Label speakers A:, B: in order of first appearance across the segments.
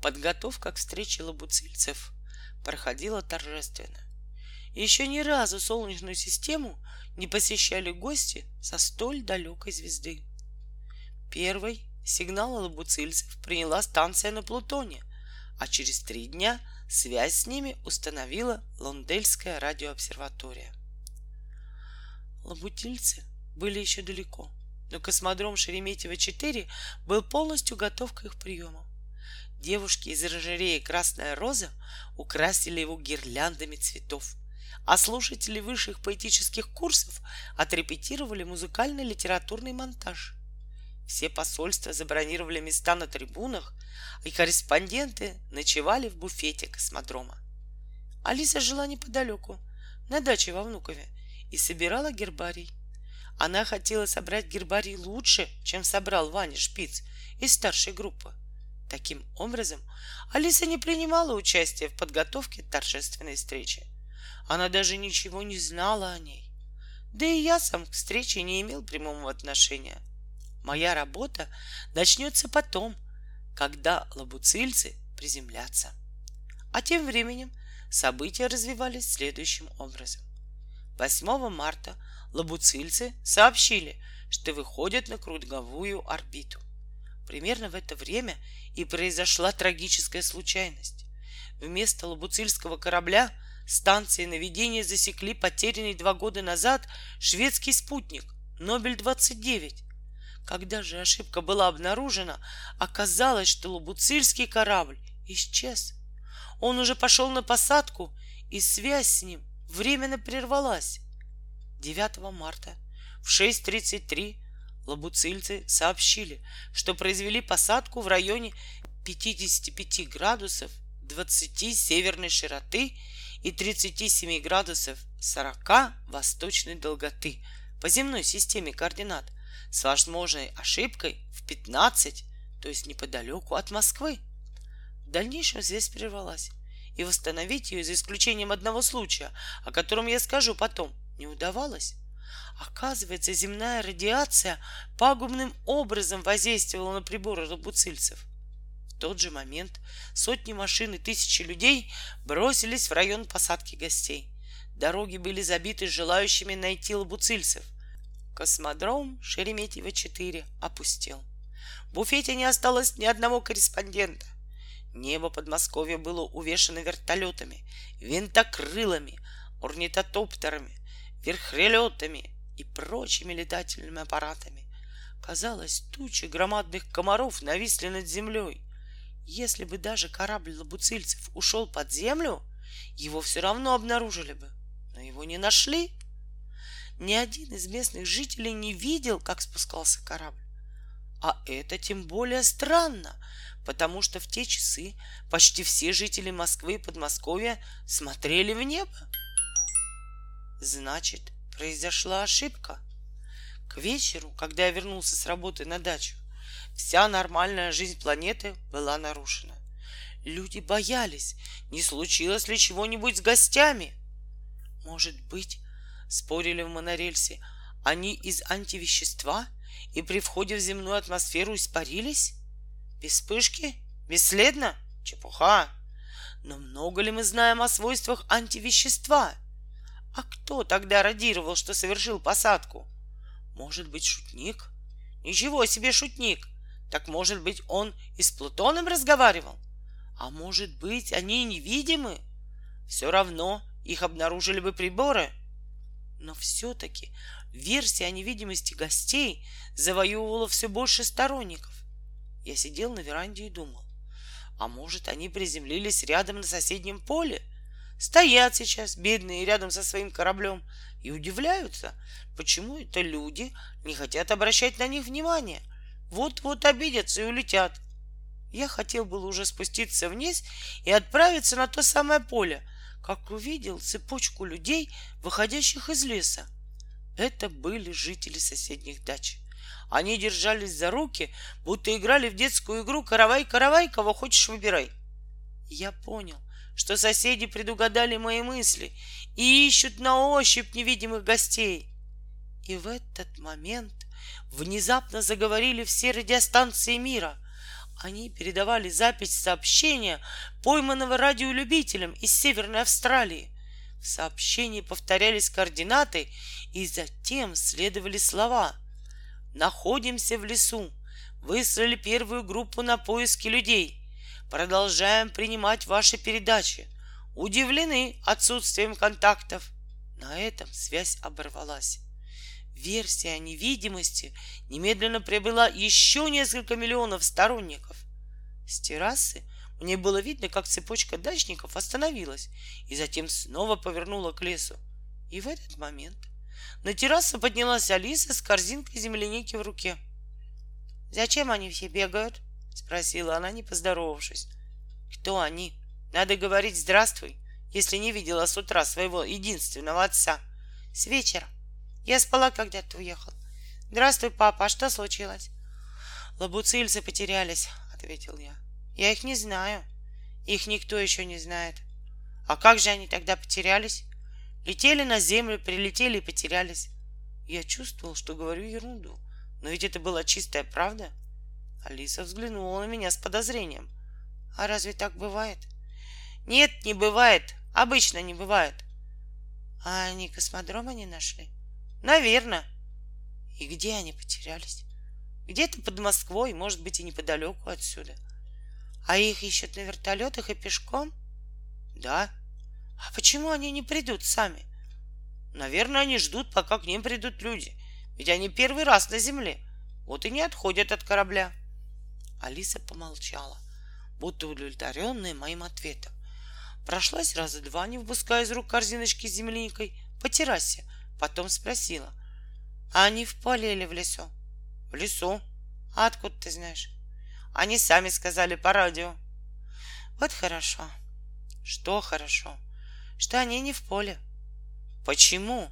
A: Подготовка к встрече лабуцильцев проходила торжественно. Еще ни разу Солнечную систему не посещали гости со столь далекой звезды. Первый сигнал лабуцильцев приняла станция на Плутоне, а через три дня связь с ними установила Лондельская радиообсерватория. Лабутильцы были еще далеко, но космодром Шереметьево-4 был полностью готов к их приему. Девушки из оранжереи «Красная роза» украсили его гирляндами цветов, а слушатели высших поэтических курсов отрепетировали музыкальный литературный монтаж. Все посольства забронировали места на трибунах, и корреспонденты ночевали в буфете космодрома. Алиса жила неподалеку, на даче во Внукове, и собирала гербарий. Она хотела собрать гербарий лучше, чем собрал Ваня Шпиц из старшей группы. Таким образом, Алиса не принимала участия в подготовке торжественной встречи. Она даже ничего не знала о ней. Да и я сам к встрече не имел прямого отношения. Моя работа начнется потом, когда лабуцильцы приземлятся. А тем временем события развивались следующим образом. 8 марта лабуцильцы сообщили, что выходят на круговую орбиту. Примерно в это время и произошла трагическая случайность. Вместо лабуцильского корабля станции наведения засекли потерянный два года назад шведский спутник Нобель-29. Когда же ошибка была обнаружена, оказалось, что лабуцильский корабль исчез. Он уже пошел на посадку, и связь с ним временно прервалась. 9 марта в 6.33 лабуцильцы сообщили, что произвели посадку в районе 55 градусов 20 северной широты и 37 градусов 40 восточной долготы по земной системе координат с возможной ошибкой в 15, то есть неподалеку от Москвы. В дальнейшем связь прервалась, и восстановить ее за исключением одного случая, о котором я скажу потом, не удавалось. Оказывается, земная радиация пагубным образом воздействовала на приборы лабуцильцев. В тот же момент сотни машин и тысячи людей бросились в район посадки гостей. Дороги были забиты желающими найти лабуцильцев. Космодром Шереметьево-4 опустел. В буфете не осталось ни одного корреспондента. Небо Подмосковья было увешано вертолетами, винтокрылами, орнитотоптерами, верхрелетами и прочими летательными аппаратами. Казалось, тучи громадных комаров нависли над землей. Если бы даже корабль лабуцильцев ушел под землю, его все равно обнаружили бы, но его не нашли. Ни один из местных жителей не видел, как спускался корабль. А это тем более странно, потому что в те часы почти все жители Москвы и Подмосковья смотрели в небо. Значит, произошла ошибка. К вечеру, когда я вернулся с работы на дачу, вся нормальная жизнь планеты была нарушена. Люди боялись, не случилось ли чего-нибудь с гостями. Может быть, спорили в монорельсе, они из антивещества и при входе в земную атмосферу испарились? Без вспышки? Бесследно? Чепуха! Но много ли мы знаем о свойствах антивещества? — а кто тогда радировал, что совершил посадку? Может быть, шутник? Ничего себе шутник! Так может быть, он и с Плутоном разговаривал? А может быть, они невидимы? Все равно их обнаружили бы приборы. Но все-таки версия о невидимости гостей завоевывала все больше сторонников. Я сидел на веранде и думал, а может, они приземлились рядом на соседнем поле — стоят сейчас бедные рядом со своим кораблем и удивляются, почему это люди не хотят обращать на них внимание. Вот-вот обидятся и улетят. Я хотел было уже спуститься вниз и отправиться на то самое поле, как увидел цепочку людей, выходящих из леса. Это были жители соседних дач. Они держались за руки, будто играли в детскую игру «Каравай-каравай, кого хочешь выбирай». Я понял, что соседи предугадали мои мысли и ищут на ощупь невидимых гостей. И в этот момент внезапно заговорили все радиостанции мира. Они передавали запись сообщения, пойманного радиолюбителем из Северной Австралии. В сообщении повторялись координаты, и затем следовали слова. «Находимся в лесу. Выслали первую группу на поиски людей. Продолжаем принимать ваши передачи. Удивлены отсутствием контактов». На этом связь оборвалась. Версия невидимости немедленно приобрела еще несколько миллионов сторонников. С террасы мне было видно, как цепочка дачников остановилась и затем снова повернула к лесу. И в этот момент на террасу поднялась Алиса с корзинкой земляники в руке. «Зачем они все бегают?» — спросила она, не поздоровавшись. «Кто они? Надо говорить «здравствуй», если не видела с утра своего единственного отца. С вечера. Я спала, когда ты уехал. Здравствуй, папа, а что случилось? Лабуцильцы потерялись, ответил я. Я их не знаю. Их никто еще не знает. А как же они тогда потерялись? Летели на землю, прилетели и потерялись. Я чувствовал, что говорю ерунду. Но ведь это была чистая правда. Алиса взглянула на меня с подозрением. А разве так бывает? Нет, не бывает. Обычно не бывает. А они космодрома не нашли? Наверное. И где они потерялись? Где-то под Москвой, может быть, и неподалеку отсюда. А их ищут на вертолетах и пешком? Да. А почему они не придут сами? Наверное, они ждут, пока к ним придут люди. Ведь они первый раз на земле. Вот и не отходят от корабля. Алиса помолчала, будто удовлетворенная моим ответом. Прошлась раза два, не выпуская из рук корзиночки с земляникой, по террасе, Потом спросила. А они в поле или в лесу? В лесу. А откуда ты знаешь? Они сами сказали по радио. Вот хорошо. Что хорошо? Что они не в поле. Почему?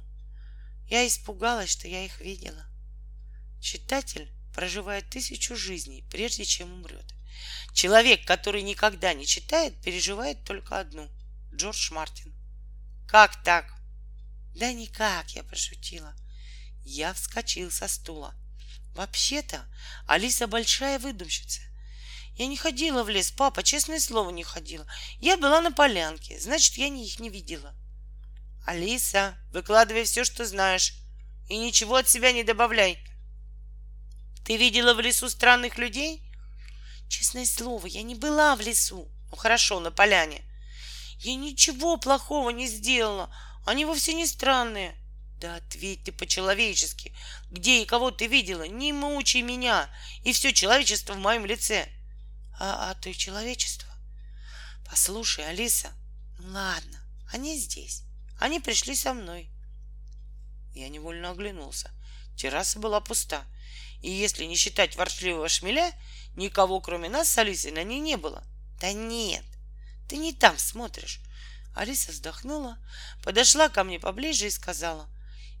A: Я испугалась, что я их видела. Читатель проживает тысячу жизней, прежде чем умрет. Человек, который никогда не читает, переживает только одну. Джордж Мартин. Как так? Да никак, я пошутила. Я вскочил со стула. Вообще-то, Алиса большая выдумщица. Я не ходила в лес, папа, честное слово, не ходила. Я была на полянке, значит, я их не видела. Алиса, выкладывай все, что знаешь, и ничего от себя не добавляй. Ты видела в лесу странных людей? Честное слово, я не была в лесу. Ну хорошо, на поляне. Я ничего плохого не сделала. Они вовсе не странные. Да ответь ты по-человечески. Где и кого ты видела? Не мучай меня. И все человечество в моем лице. А, а ты человечество? Послушай, Алиса. Ну ладно, они здесь. Они пришли со мной. Я невольно оглянулся. Терраса была пуста. И если не считать ворчливого шмеля, никого, кроме нас с Алисой, на ней не было. Да нет, ты не там смотришь. Алиса вздохнула, подошла ко мне поближе и сказала,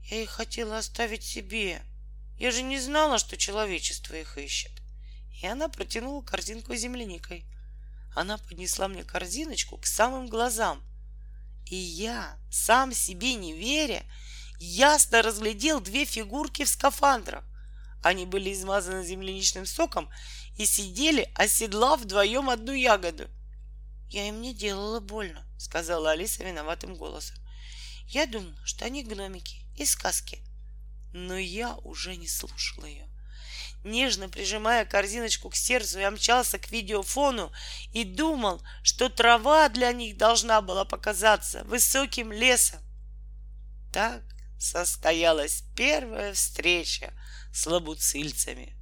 A: «Я их хотела оставить себе. Я же не знала, что человечество их ищет». И она протянула корзинку с земляникой. Она поднесла мне корзиночку к самым глазам. И я, сам себе не веря, ясно разглядел две фигурки в скафандрах. Они были измазаны земляничным соком и сидели, оседлав вдвоем одну ягоду. Я им не делала больно, сказала Алиса виноватым голосом. Я думала, что они гномики из сказки. Но я уже не слушала ее. Нежно прижимая корзиночку к сердцу, я мчался к видеофону и думал, что трава для них должна была показаться высоким лесом. Так состоялась первая встреча с лабуцильцами.